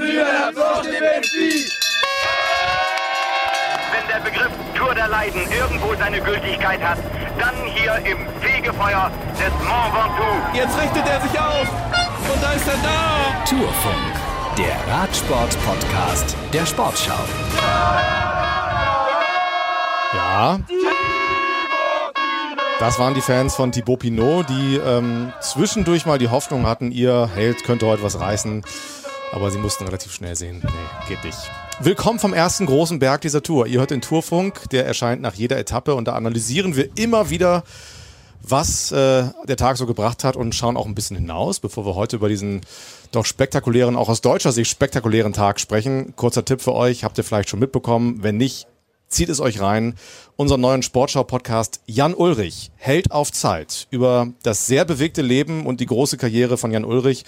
La Planche des Belfis! Wenn der Begriff Tour der Leiden irgendwo seine Gültigkeit hat, dann hier im Fegefeuer des Mont Ventoux. Jetzt richtet er sich auf und da ist er da. Tourfunk, der Radsport-Podcast der Sportschau. Ja. Das waren die Fans von Thibaut Pinot, die ähm, zwischendurch mal die Hoffnung hatten, ihr Held könnte heute was reißen. Aber sie mussten relativ schnell sehen, nee, geht nicht. Willkommen vom ersten großen Berg dieser Tour. Ihr hört den Tourfunk, der erscheint nach jeder Etappe und da analysieren wir immer wieder, was äh, der Tag so gebracht hat und schauen auch ein bisschen hinaus, bevor wir heute über diesen doch spektakulären, auch aus deutscher Sicht spektakulären Tag sprechen. Kurzer Tipp für euch, habt ihr vielleicht schon mitbekommen. Wenn nicht, zieht es euch rein. Unseren neuen Sportschau-Podcast Jan Ulrich hält auf Zeit über das sehr bewegte Leben und die große Karriere von Jan Ulrich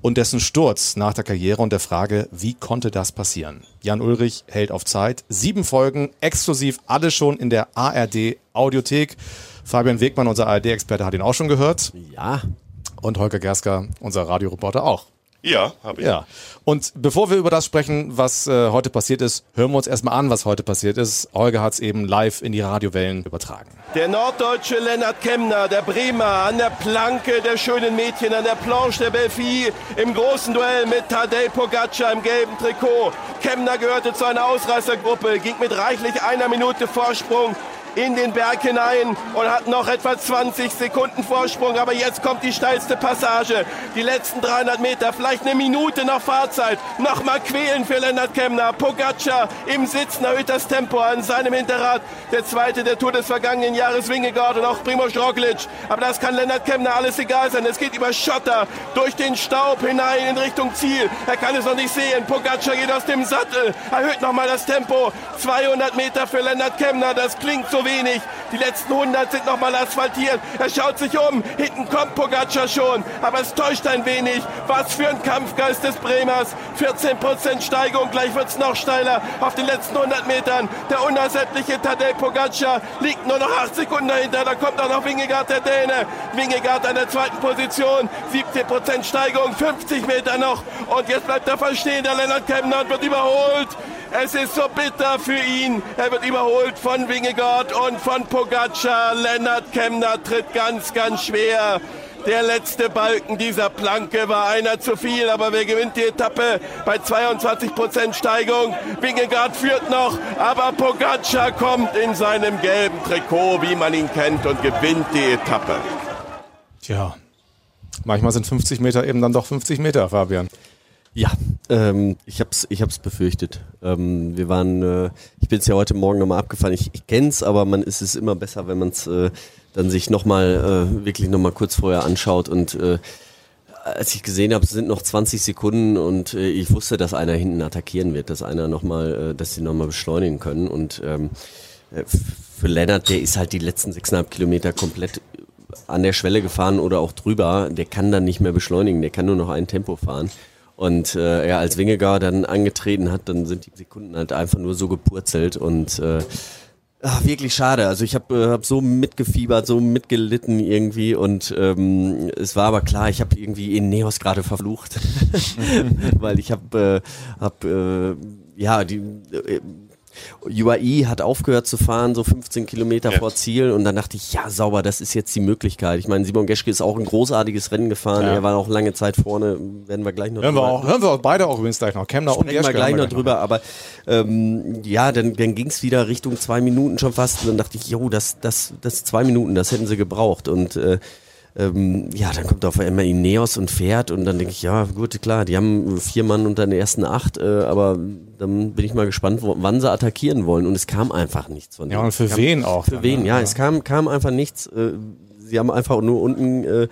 und dessen Sturz nach der Karriere und der Frage, wie konnte das passieren? Jan Ulrich hält auf Zeit. Sieben Folgen, exklusiv, alle schon in der ARD Audiothek. Fabian Wegmann, unser ARD-Experte, hat ihn auch schon gehört. Ja. Und Holger Gersker, unser Radioreporter, auch. Ja, habe ich. Ja. Und bevor wir über das sprechen, was äh, heute passiert ist, hören wir uns erstmal an, was heute passiert ist. Holger hat es eben live in die Radiowellen übertragen. Der norddeutsche Lennart Kemner, der Bremer, an der Planke der schönen Mädchen, an der Planche der Belfie, im großen Duell mit Tadej Pogacar im gelben Trikot. Kemner gehörte zu einer Ausreißergruppe, ging mit reichlich einer Minute Vorsprung in den Berg hinein und hat noch etwa 20 Sekunden Vorsprung. Aber jetzt kommt die steilste Passage. Die letzten 300 Meter, vielleicht eine Minute noch Fahrzeit. Nochmal quälen für Lennart Kemner. Pogacar im Sitzen erhöht das Tempo an seinem Hinterrad. Der zweite der Tour des vergangenen Jahres, Wingegaard und auch Primoz Roglic. Aber das kann Lennart Kemner alles egal sein. Es geht über Schotter, durch den Staub hinein in Richtung Ziel. Er kann es noch nicht sehen. Pogacar geht aus dem Sattel, erhöht nochmal das Tempo. 200 Meter für Lennart Kemner. Das klingt so wenig. Die letzten 100 sind nochmal asphaltiert. Er schaut sich um. Hinten kommt Pogacar schon. Aber es täuscht ein wenig. Was für ein Kampfgeist des Bremers. 14% Steigung. Gleich wird es noch steiler. Auf den letzten 100 Metern. Der unersättliche Tadej Pogacar liegt nur noch 8 Sekunden dahinter. Da kommt auch noch Wingegaard, der Däne. Wingegaard an der zweiten Position. 17% Steigung. 50 Meter noch. Und jetzt bleibt er verstehen. Der Lennart Kemner wird überholt. Es ist so bitter für ihn. Er wird überholt von Wingegaard und von Pogacar. Lennart Kemner tritt ganz, ganz schwer. Der letzte Balken dieser Planke war einer zu viel, aber wer gewinnt die Etappe bei 22% Steigung? Wingegaard führt noch, aber Pogacar kommt in seinem gelben Trikot, wie man ihn kennt, und gewinnt die Etappe. Tja, manchmal sind 50 Meter eben dann doch 50 Meter, Fabian. Ja, ähm, ich hab's, ich hab's befürchtet. Ähm, wir waren, äh, ich bin es ja heute Morgen nochmal abgefahren. Ich, ich kenn's, aber man ist es immer besser, wenn man es äh, dann sich nochmal äh, wirklich nochmal kurz vorher anschaut und äh, als ich gesehen habe, es sind noch 20 Sekunden und äh, ich wusste, dass einer hinten attackieren wird, dass einer nochmal, äh, dass sie nochmal beschleunigen können. Und ähm, äh, für Lennart, der ist halt die letzten 6,5 Kilometer komplett an der Schwelle gefahren oder auch drüber. Der kann dann nicht mehr beschleunigen, der kann nur noch ein Tempo fahren. Und äh, ja, als Wingegaard dann angetreten hat, dann sind die Sekunden halt einfach nur so gepurzelt und äh, ach, wirklich schade. Also ich habe äh, hab so mitgefiebert, so mitgelitten irgendwie und ähm, es war aber klar, ich habe irgendwie Ineos gerade verflucht, weil ich habe äh, hab, äh, ja die äh, UAE hat aufgehört zu fahren, so 15 Kilometer Ja. vor Ziel. Und dann dachte ich, ja, sauber, das ist jetzt die Möglichkeit. Ich meine, Simon Geschke ist auch ein großartiges Rennen gefahren. Ja. Er war auch lange Zeit vorne. Werden wir gleich noch Hören wir, drüber- auch, hören wir auch beide auch übrigens gleich noch. Kemner und Sprechen wir gleich noch drüber, aber ähm, ja, dann, dann ging es wieder Richtung zwei Minuten schon fast. Und dann dachte ich, jo, das, das, das zwei Minuten, das hätten sie gebraucht. Und äh, ähm, ja, dann kommt auf einmal Ineos und fährt und dann denke ich, ja, gut, klar, die haben vier Mann unter den ersten acht, äh, aber dann bin ich mal gespannt, wo, wann sie attackieren wollen. Und es kam einfach nichts von Ja, denen. und für kam, wen auch? Für dann, wen, ne? ja, es kam, kam einfach nichts. Äh, Sie haben einfach nur unten äh,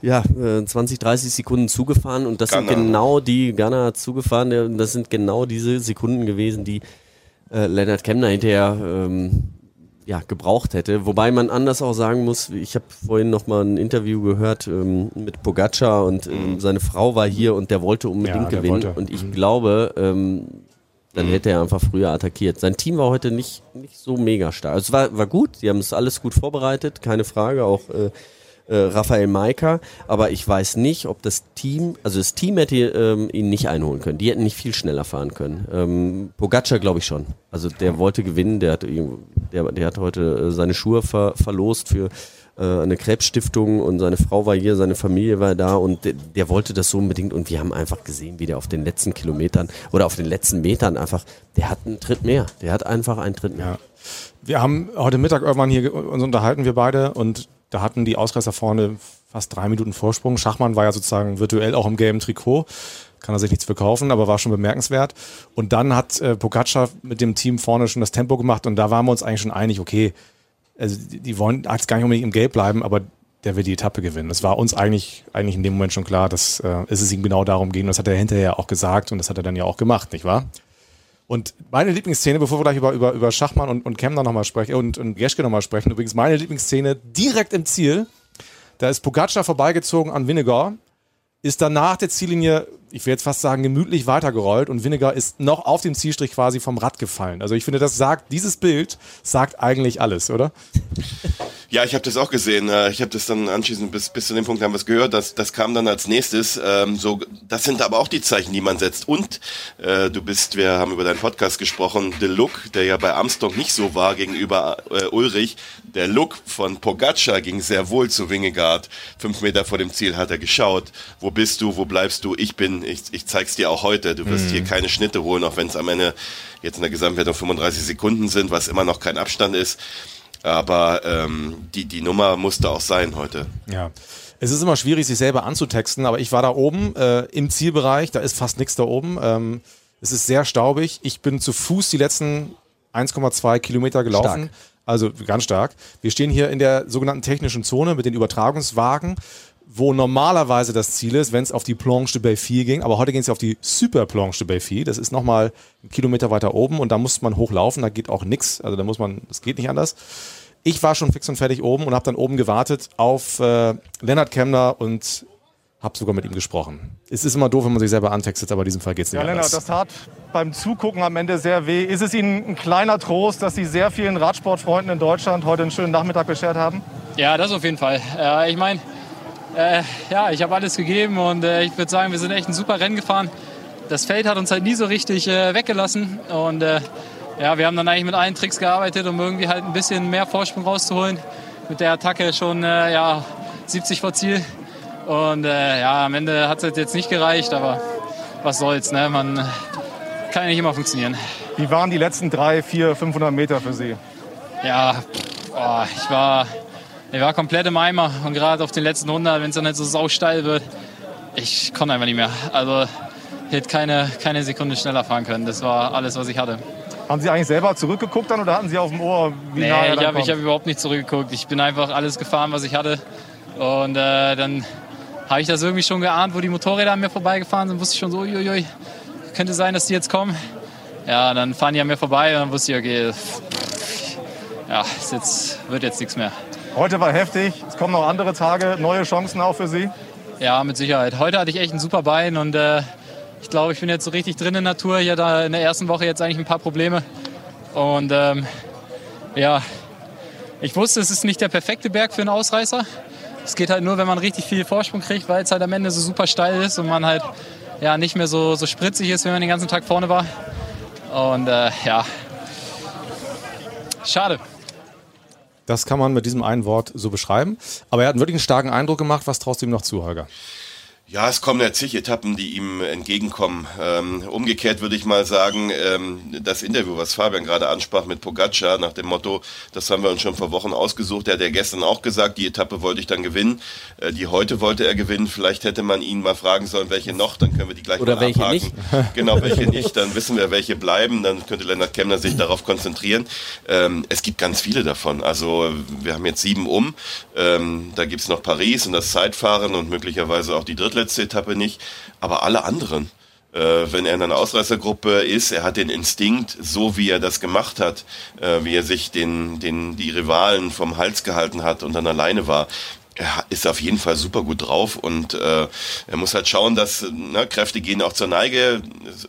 ja, äh, 20, 30 Sekunden zugefahren und das sind Ghana. genau die, Ghana hat zugefahren, das sind genau diese Sekunden gewesen, die äh, Leonard Kemner hinterher ähm, ja, gebraucht hätte. Wobei man anders auch sagen muss, ich habe vorhin noch mal ein Interview gehört ähm, mit Pogacar und ähm, seine Frau war hier und der wollte unbedingt Ja, der gewinnen. wollte. Und ich Mhm. glaube, ähm, dann hätte er einfach früher attackiert. Sein Team war heute nicht, nicht so mega stark. Also es war, war gut, die haben es alles gut vorbereitet, keine Frage. Auch äh, äh, Raphael Maika, aber ich weiß nicht, ob das Team, also das Team hätte ähm, ihn nicht einholen können. Die hätten nicht viel schneller fahren können. Ähm, Pogacar glaube ich schon. Also der wollte gewinnen, der hat, der, der hat heute äh, seine Schuhe ver, verlost für äh, eine Krebsstiftung und seine Frau war hier, seine Familie war da und der, der, wollte das so unbedingt und wir haben einfach gesehen, wie der auf den letzten Kilometern oder auf den letzten Metern einfach, der hat einen Tritt mehr. Der hat einfach einen Tritt mehr. Ja. Wir haben heute Mittag irgendwann hier uns unterhalten, wir beide, und da hatten die Ausreißer vorne fast drei Minuten Vorsprung. Schachmann war ja sozusagen virtuell auch im gelben Trikot. Kann er sich nichts verkaufen, aber war schon bemerkenswert. Und dann hat äh, Pogacar mit dem Team vorne schon das Tempo gemacht und da waren wir uns eigentlich schon einig, okay, also die, wollen jetzt gar nicht unbedingt im Gelb bleiben, aber der will die Etappe gewinnen. Das war uns eigentlich, eigentlich in dem Moment schon klar, dass äh, es ihm genau darum ging. Das hat er hinterher auch gesagt und das hat er dann ja auch gemacht, nicht wahr? Und meine Lieblingsszene, bevor wir gleich über, über, über Schachmann und, und Kemner nochmal sprechen und, und Geschke nochmal sprechen, übrigens meine Lieblingsszene direkt im Ziel, da ist Pogacar vorbeigezogen an Vinegar, ist dann nach der Ziellinie ich will jetzt fast sagen, gemütlich weitergerollt und Vinegar ist noch auf dem Zielstrich quasi vom Rad gefallen. Also ich finde, das sagt, dieses Bild sagt eigentlich alles, oder? Ja, ich habe das auch gesehen. Äh, ich habe das dann anschließend bis, bis zu dem Punkt haben wir es gehört. Das, das kam dann als nächstes. Ähm, so, das sind aber auch die Zeichen, die man setzt. Und äh, du bist, wir haben über deinen Podcast gesprochen, der Look, der ja bei Armstrong nicht so war gegenüber äh, Ulrich. Der Look von Pogacar ging sehr wohl zu Wingegaard. Fünf Meter vor dem Ziel hat er geschaut. Wo bist du? Wo bleibst du? Ich bin ich, ich zeig's dir auch heute. Du wirst mhm. hier keine Schnitte holen, auch wenn es am Ende jetzt in der Gesamtwertung 35 Sekunden sind, was immer noch kein Abstand ist. Aber ähm, die, die Nummer musste auch sein heute. Ja. Es ist immer schwierig, sich selber anzutexten, aber ich war da oben äh, im Zielbereich, da ist fast nichts da oben. Ähm, es ist sehr staubig. Ich bin zu Fuß die letzten 1,2 Kilometer gelaufen. Stark. Also ganz stark. Wir stehen hier in der sogenannten technischen Zone mit den Übertragungswagen wo normalerweise das Ziel ist, wenn es auf die Planche de Belfi ging, aber heute ging es auf die Super Planche de Belfi. Das ist nochmal einen Kilometer weiter oben und da muss man hochlaufen, da geht auch nichts, also da muss man, das geht nicht anders. Ich war schon fix und fertig oben und habe dann oben gewartet auf äh, Lennart Kemner und habe sogar mit ihm gesprochen. Es ist immer doof, wenn man sich selber antextet, aber in diesem Fall geht es nicht ja, Lennart, das tat beim Zugucken am Ende sehr weh. Ist es Ihnen ein kleiner Trost, dass Sie sehr vielen Radsportfreunden in Deutschland heute einen schönen Nachmittag beschert haben? Ja, das auf jeden Fall. Äh, ich meine, äh, ja, ich habe alles gegeben und äh, ich würde sagen, wir sind echt ein super Rennen gefahren. Das Feld hat uns halt nie so richtig äh, weggelassen und äh, ja, wir haben dann eigentlich mit allen Tricks gearbeitet, um irgendwie halt ein bisschen mehr Vorsprung rauszuholen. Mit der Attacke schon äh, ja, 70 vor Ziel und äh, ja, am Ende hat es jetzt nicht gereicht, aber was soll's, ne? man kann ja nicht immer funktionieren. Wie waren die letzten drei, vier, 500 Meter für Sie? Ja, oh, ich war ich war komplett im Eimer und gerade auf den letzten 100, wenn es dann nicht so sausteil wird, ich konnte einfach nicht mehr. Also ich hätte keine, keine Sekunde schneller fahren können. Das war alles, was ich hatte. Haben Sie eigentlich selber zurückgeguckt dann oder hatten Sie auf dem Ohr, wie nee, nah ich habe hab überhaupt nicht zurückgeguckt. Ich bin einfach alles gefahren, was ich hatte. Und äh, dann habe ich das irgendwie schon geahnt, wo die Motorräder an mir vorbeigefahren sind. Wusste ich schon so, uiuiui, könnte sein, dass die jetzt kommen. Ja, dann fahren die an mir vorbei und dann wusste ich, okay, ja, jetzt, wird jetzt nichts mehr. Heute war heftig. Es kommen noch andere Tage, neue Chancen auch für Sie. Ja, mit Sicherheit. Heute hatte ich echt ein super Bein und äh, ich glaube, ich bin jetzt so richtig drin in der Natur. Ich hatte in der ersten Woche jetzt eigentlich ein paar Probleme. Und ähm, ja, ich wusste, es ist nicht der perfekte Berg für einen Ausreißer. Es geht halt nur, wenn man richtig viel Vorsprung kriegt, weil es halt am Ende so super steil ist und man halt ja, nicht mehr so, so spritzig ist, wenn man den ganzen Tag vorne war. Und äh, ja, schade. Das kann man mit diesem einen Wort so beschreiben. Aber er hat wirklich einen starken Eindruck gemacht. Was traust du ihm noch zu, Holger? Ja, es kommen ja zig Etappen, die ihm entgegenkommen. Ähm, umgekehrt würde ich mal sagen, ähm, das Interview, was Fabian gerade ansprach mit Pogacar, nach dem Motto, das haben wir uns schon vor Wochen ausgesucht. Der hat ja gestern auch gesagt, die Etappe wollte ich dann gewinnen. Äh, die heute wollte er gewinnen. Vielleicht hätte man ihn mal fragen sollen, welche noch, dann können wir die gleich Oder mal welche abhaken. nicht. Genau, welche nicht. Dann wissen wir, welche bleiben. Dann könnte Lennart Kemner sich darauf konzentrieren. Ähm, es gibt ganz viele davon. Also wir haben jetzt sieben um. Ähm, da gibt's noch Paris und das Zeitfahren und möglicherweise auch die Dritte letzte Etappe nicht, aber alle anderen. Äh, wenn er in einer Ausreißergruppe ist, er hat den Instinkt, so wie er das gemacht hat, äh, wie er sich den, den, die Rivalen vom Hals gehalten hat und dann alleine war. Er ist auf jeden Fall super gut drauf und äh, er muss halt schauen, dass ne, Kräfte gehen auch zur Neige.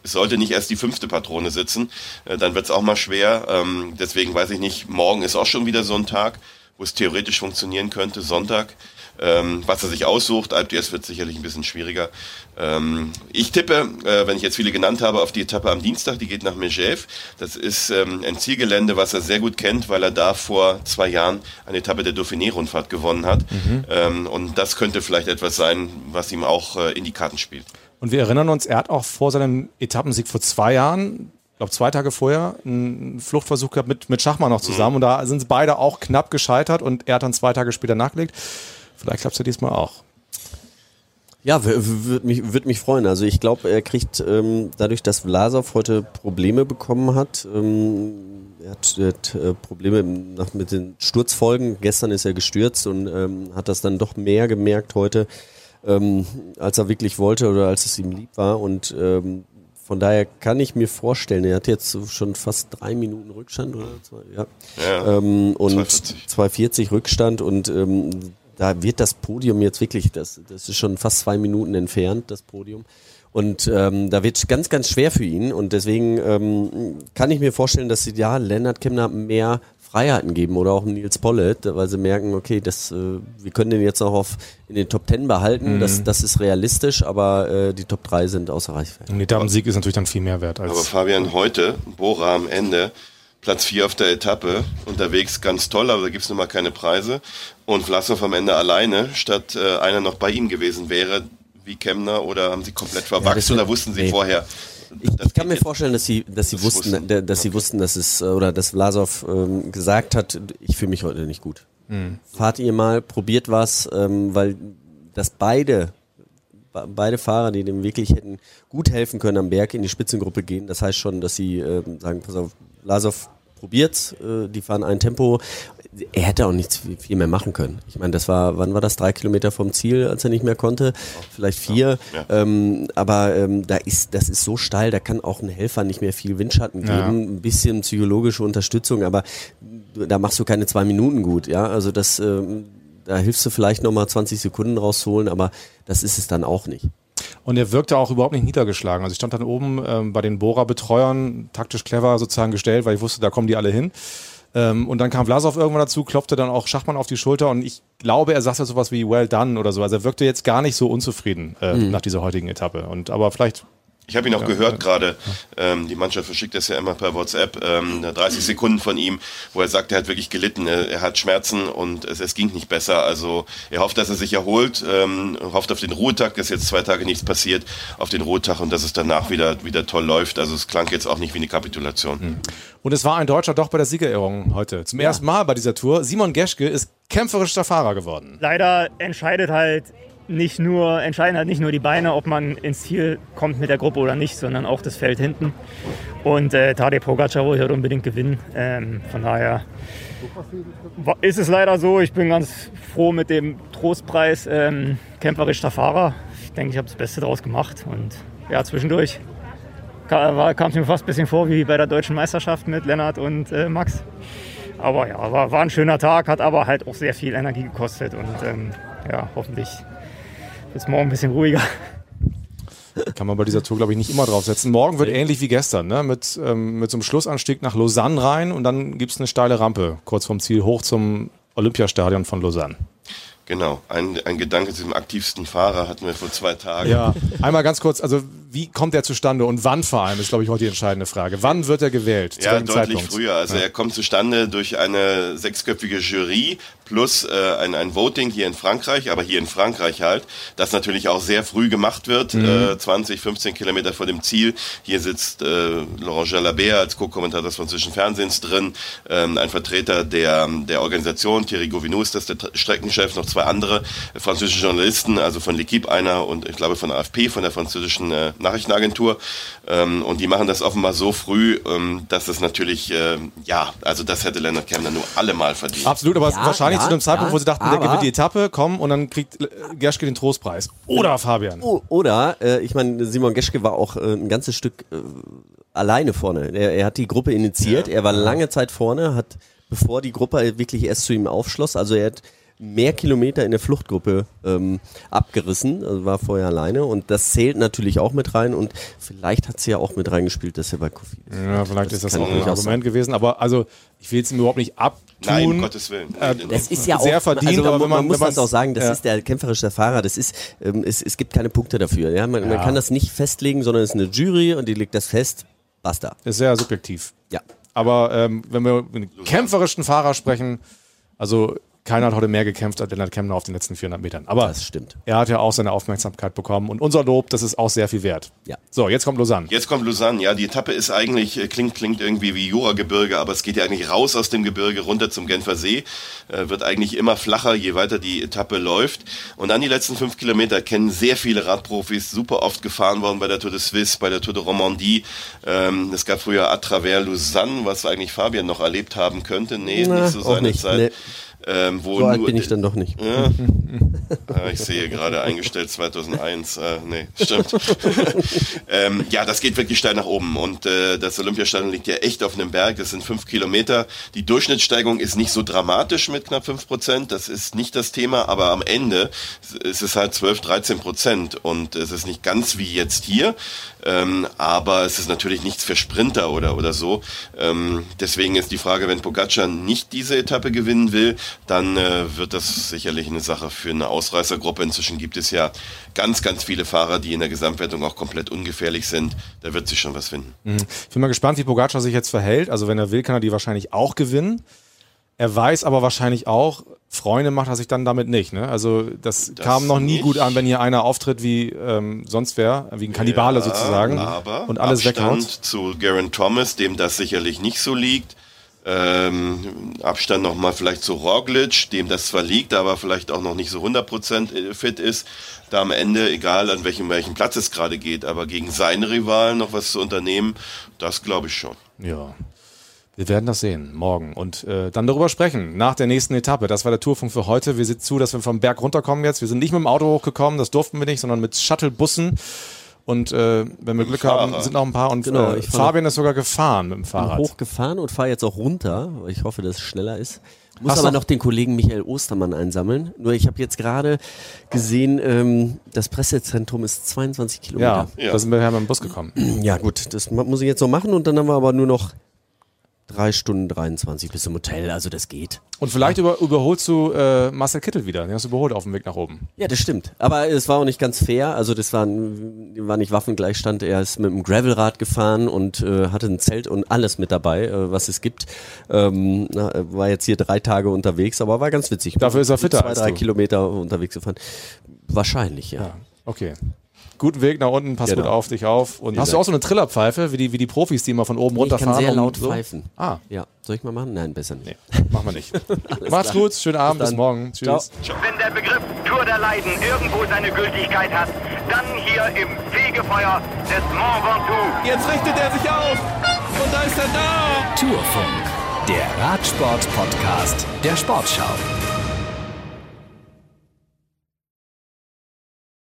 Es sollte nicht erst die fünfte Patrone sitzen, äh, dann wird es auch mal schwer. Ähm, deswegen weiß ich nicht, morgen ist auch schon wieder so ein Tag, wo es theoretisch funktionieren könnte, Sonntag. Ähm, was er sich aussucht, Alp d'Huez wird sicherlich ein bisschen schwieriger. Ähm, ich tippe, äh, wenn ich jetzt viele genannt habe, auf die Etappe am Dienstag, die geht nach Megève. Das ist ähm, ein Zielgelände, was er sehr gut kennt, weil er da vor zwei Jahren eine Etappe der Dauphiné-Rundfahrt gewonnen hat. Mhm. Ähm, und das könnte vielleicht etwas sein, was ihm auch äh, in die Karten spielt. Und wir erinnern uns, er hat auch vor seinem Etappensieg vor zwei Jahren, ich glaube zwei Tage vorher, einen Fluchtversuch gehabt mit, mit Schachmann noch zusammen. Und da sind beide auch knapp gescheitert und er hat dann zwei Tage später nachgelegt. Vielleicht klappt es ja diesmal auch. Ja, würde mich, würd mich freuen. Also ich glaube, er kriegt ähm, dadurch, dass Vlasov heute Probleme bekommen hat, ähm, er hat, er hat äh, Probleme nach, mit den Sturzfolgen. Gestern ist er gestürzt und ähm, hat das dann doch mehr gemerkt heute, ähm, als er wirklich wollte oder als es ihm lieb war. Und ähm, von daher kann ich mir vorstellen, er hat jetzt schon fast drei Minuten Rückstand oder zwei, ja. Ja, ähm, und 240. 240 Rückstand und ähm, da wird das Podium jetzt wirklich, das, das ist schon fast zwei Minuten entfernt, das Podium. Und ähm, da wird es ganz, ganz schwer für ihn. Und deswegen ähm, kann ich mir vorstellen, dass sie ja Lennart Kemner mehr Freiheiten geben oder auch Nils Pollitt, weil sie merken, okay, das, äh, wir können den jetzt noch auf in den Top Ten behalten, das, das ist realistisch, aber äh, die Top 3 sind außer Reichweite. Und der Etappensieg ist natürlich dann viel mehr wert Aber als. Fabian heute, Bora am Ende, Platz 4 auf der Etappe, unterwegs ganz toll, aber da gibt's nun mal keine Preise. Und Vlasov am Ende alleine, statt äh, einer noch bei ihm gewesen wäre, wie Kemner, oder haben sie komplett verwachsen wird- oder wussten sie nee. vorher? Ich, das ich kann mir vorstellen, dass sie, dass sie Das wussten, wussten. da- dass sie wussten, dass es äh, oder dass Vlasov ähm, gesagt hat, ich fühle mich heute nicht gut. Fahrt ihr mal, probiert was, ähm, weil dass beide be- beide Fahrer, die dem wirklich hätten gut helfen können am Berg in die Spitzengruppe gehen. Das heißt schon, dass sie ähm, sagen, pass auf, Vlasov probiert's, äh, die fahren ein Tempo. Er hätte auch nichts viel, mehr machen können. Ich meine, das war, wann war das? Drei Kilometer vom Ziel, als er nicht mehr konnte. Vielleicht vier. Ja. Ähm, aber ähm, da ist, das ist so steil, da kann auch ein Helfer nicht mehr viel Windschatten geben. Ja. Ein bisschen psychologische Unterstützung, aber da machst du keine zwei Minuten gut. Ja, also das, ähm, da hilfst du vielleicht nochmal 20 Sekunden rausholen, aber das ist es dann auch nicht. Und er wirkte auch überhaupt nicht niedergeschlagen. Also ich stand dann oben ähm, bei den Bohrer-Betreuern, taktisch clever sozusagen gestellt, weil ich wusste, da kommen die alle hin. Ähm, und dann kam Vlasov irgendwann dazu, klopfte dann auch Schachmann auf die Schulter und ich glaube, er sagte sowas wie well done oder so. Also er wirkte jetzt gar nicht so unzufrieden äh, nach dieser heutigen Etappe. Und aber vielleicht Ich habe ihn auch gehört gerade, ähm, die Mannschaft verschickt das ja immer per WhatsApp, ähm, 30 Sekunden von ihm, wo er sagt, er hat wirklich gelitten, er, er hat Schmerzen und es, es ging nicht besser. Also er hofft, dass er sich erholt, ähm, hofft auf den Ruhetag, dass jetzt zwei Tage nichts passiert, auf den Ruhetag und dass es danach wieder, wieder toll läuft. Also es klang jetzt auch nicht wie eine Kapitulation. Und es war ein Deutscher doch bei der Siegerehrung heute. Zum ersten Mal bei dieser Tour. Simon Geschke ist kämpferischster Fahrer geworden. leider entscheidet halt nicht nur, entscheiden halt nicht nur die Beine, ob man ins Ziel kommt mit der Gruppe oder nicht, sondern auch das Feld hinten. Und äh, Tadej Pogacar wollte halt unbedingt gewinnen. Ähm, von daher ist es leider so. Ich bin ganz froh mit dem Trostpreis ähm, kämpferischster Fahrer. Ich denke, ich habe das Beste daraus gemacht. Und ja, zwischendurch ka- kam es mir fast ein bisschen vor wie bei der deutschen Meisterschaft mit Lennart und äh, Max. Aber ja, war, war ein schöner Tag, hat aber halt auch sehr viel Energie gekostet und ähm, ja, hoffentlich es morgen ein bisschen ruhiger. Kann man bei dieser Tour, glaube ich, nicht immer draufsetzen. Morgen wird ähnlich wie gestern, ne? mit, ähm, mit so einem Schlussanstieg nach Lausanne rein und dann gibt es eine steile Rampe kurz vom Ziel hoch zum Olympiastadion von Lausanne. Genau, ein, ein Gedanke zu dem aktivsten Fahrer hatten wir vor zwei Tagen. Ja, einmal ganz kurz, also wie kommt er zustande und wann vor allem, ist glaube ich heute die entscheidende Frage. Wann wird er gewählt? Zu Ja, deutlich Zeitpunkt? früher. Also er kommt zustande durch eine sechsköpfige Jury plus äh, ein, ein Voting hier in Frankreich, aber hier in Frankreich halt, das natürlich auch sehr früh gemacht wird, äh, 20, 15 Kilometer vor dem Ziel. Hier sitzt äh, Laurent Jalabert als Co-Kommentator des französischen Fernsehens drin, ähm, ein Vertreter der, der Organisation, Thierry Govinou ist das der Streckenchef, noch zwei andere französische Journalisten, also von L'Equipe einer und ich glaube von AFP, von der französischen äh, Nachrichtenagentur. Ähm, und die machen das offenbar so früh, ähm, dass es natürlich, äh, ja, also das hätte Leonard Kemner nur allemal verdient. Absolut, aber Ja, wahrscheinlich ja, zu dem Zeitpunkt, ja, wo sie dachten, der gewinnt die Etappe, komm und dann kriegt Gerschke den Trostpreis. Oder Fabian. Oder, äh, ich meine, Simon Geschke war auch äh, ein ganzes Stück äh, alleine vorne. Er, er hat die Gruppe initiiert, er war lange Zeit vorne, hat, bevor die Gruppe wirklich erst zu ihm aufschloss, also er hat mehr Kilometer in der Fluchtgruppe ähm, abgerissen, also war vorher alleine und das zählt natürlich auch mit rein und vielleicht hat sie ja auch mit reingespielt, dass er bei Kofid ist. Ja, vielleicht Das ist das auch ein Argument gewesen, aber also ich will es ihm überhaupt nicht abtun. Nein, um Gottes Willen. Äh, Das ist ja auch, Sehr verdient, also man, aber wenn man- man muss das auch sagen, das ja. ist der kämpferische Fahrer, das ist, ähm, es, es gibt keine Punkte dafür, ja, man, man Ja. kann das nicht festlegen, sondern es ist eine Jury und die legt das fest, basta. Ist sehr subjektiv. Ja. Aber ähm, wenn wir einen kämpferischen Fahrer sprechen, also keiner hat heute mehr gekämpft als Lennart Kemner auf den letzten 400 Metern. Aber Das stimmt. er hat ja auch seine Aufmerksamkeit bekommen und unser Lob, das ist auch sehr viel wert. Ja. So, jetzt kommt Lausanne. Jetzt kommt Lausanne. Ja, die Etappe ist eigentlich, äh, klingt, klingt irgendwie wie Juragebirge, aber es geht ja eigentlich raus aus dem Gebirge runter zum Genfer See. Äh, wird eigentlich immer flacher, je weiter die Etappe läuft. Und dann die letzten fünf Kilometer kennen sehr viele Radprofis, super oft gefahren worden bei der Tour de Suisse, bei der Tour de Romandie. Ähm, es gab früher à travers Lausanne, was eigentlich Fabian noch erlebt haben könnte. Nee, Na, nicht so auch seine nicht, Zeit. nee. Ähm, wo So alt bin ich dann doch nicht. ja. Ah, ich sehe gerade eingestellt 2001. Äh, nee, stimmt. ähm, ja, das geht wirklich steil nach oben. Und äh, das Olympiastadion liegt ja echt auf einem Berg. Das sind fünf Kilometer. Die Durchschnittssteigung ist nicht so dramatisch mit knapp fünf Prozent. Das ist nicht das Thema. Aber am Ende ist es halt 12, 13 Prozent. Und es ist nicht ganz wie jetzt hier. Ähm, aber es ist natürlich nichts für Sprinter oder, oder so. Ähm, deswegen ist die Frage, wenn Pogacar nicht diese Etappe gewinnen will, dann äh, wird das sicherlich eine Sache für eine Ausreißergruppe. Inzwischen gibt es ja ganz, ganz viele Fahrer, die in der Gesamtwertung auch komplett ungefährlich sind. Da wird sich schon was finden. Ich bin mal gespannt, wie Pogacar sich jetzt verhält. Also wenn er will, kann er die wahrscheinlich auch gewinnen. Er weiß aber wahrscheinlich auch, Freunde macht er sich dann damit nicht. Ne? Also das, Das kam noch nie nicht. gut an, wenn hier einer auftritt wie ähm, sonst wer, wie ein Kannibale Ja, sozusagen Aber und alles Abstand weghaut. zu Garen Thomas, dem das sicherlich nicht so liegt. Ähm, Abstand nochmal vielleicht zu Roglic, dem das zwar liegt, aber vielleicht auch noch nicht so 100% fit ist. Da am Ende, egal an welchem, welchem Platz es gerade geht, aber gegen seine Rivalen noch was zu unternehmen, das glaube ich schon. Ja. Wir werden das sehen, morgen. Und äh, dann darüber sprechen, nach der nächsten Etappe. Das war der Tourfunk für heute. Wir sehen zu, dass wir vom Berg runterkommen jetzt. Wir sind nicht mit dem Auto hochgekommen, das durften wir nicht, sondern mit Shuttlebussen. Und äh, wenn wir Glück haben, Fahrrad. sind noch ein paar. Und Genau, äh, Fabian ist sogar gefahren mit dem Fahrrad. Hochgefahren und fahre jetzt auch runter. weil Ich hoffe, dass es schneller ist. Muss Hast aber noch- den Kollegen Michael Ostermann einsammeln. Nur ich habe jetzt gerade gesehen, ähm, das Pressezentrum ist 22 Ja, Kilometer. Ja. da sind wir ja mit dem Bus gekommen. Ja. gut, das muss ich jetzt noch machen und dann haben wir aber nur noch drei Stunden 23 bis zum Hotel. Also das geht. Und vielleicht über, überholst du äh, Marcel Kittel wieder. Den hast du überholt auf dem Weg nach oben. Ja, das stimmt. Aber es war auch nicht ganz fair. Also das war, war nicht Waffengleichstand. Er ist mit einem Gravelrad gefahren und äh, hatte ein Zelt und alles mit dabei, äh, was es gibt. Ähm, na, war jetzt hier drei Tage unterwegs, aber war ganz witzig. Dafür ist er fitter Zwei, drei. Kilometer unterwegs gefahren. Wahrscheinlich, ja. Ja, okay. Guten Weg nach unten, pass Genau. gut auf dich auf. Und hast du auch so eine Trillerpfeife, wie die, wie die Profis, die immer von oben Ich kann runterfahren? sehr laut so? pfeifen. Ah, Ja, soll ich mal machen? Nein, besser nicht. nee, machen wir nicht. Macht's gut, schönen Abend, bis, dann. morgen. Tschüss. Ciao. Wenn der Begriff Tour der Leiden irgendwo seine Gültigkeit hat, dann hier im Fegefeuer des Mont Ventoux. Jetzt richtet er sich auf und da ist er da. Tourfunk, der Radsport-Podcast der Sportschau.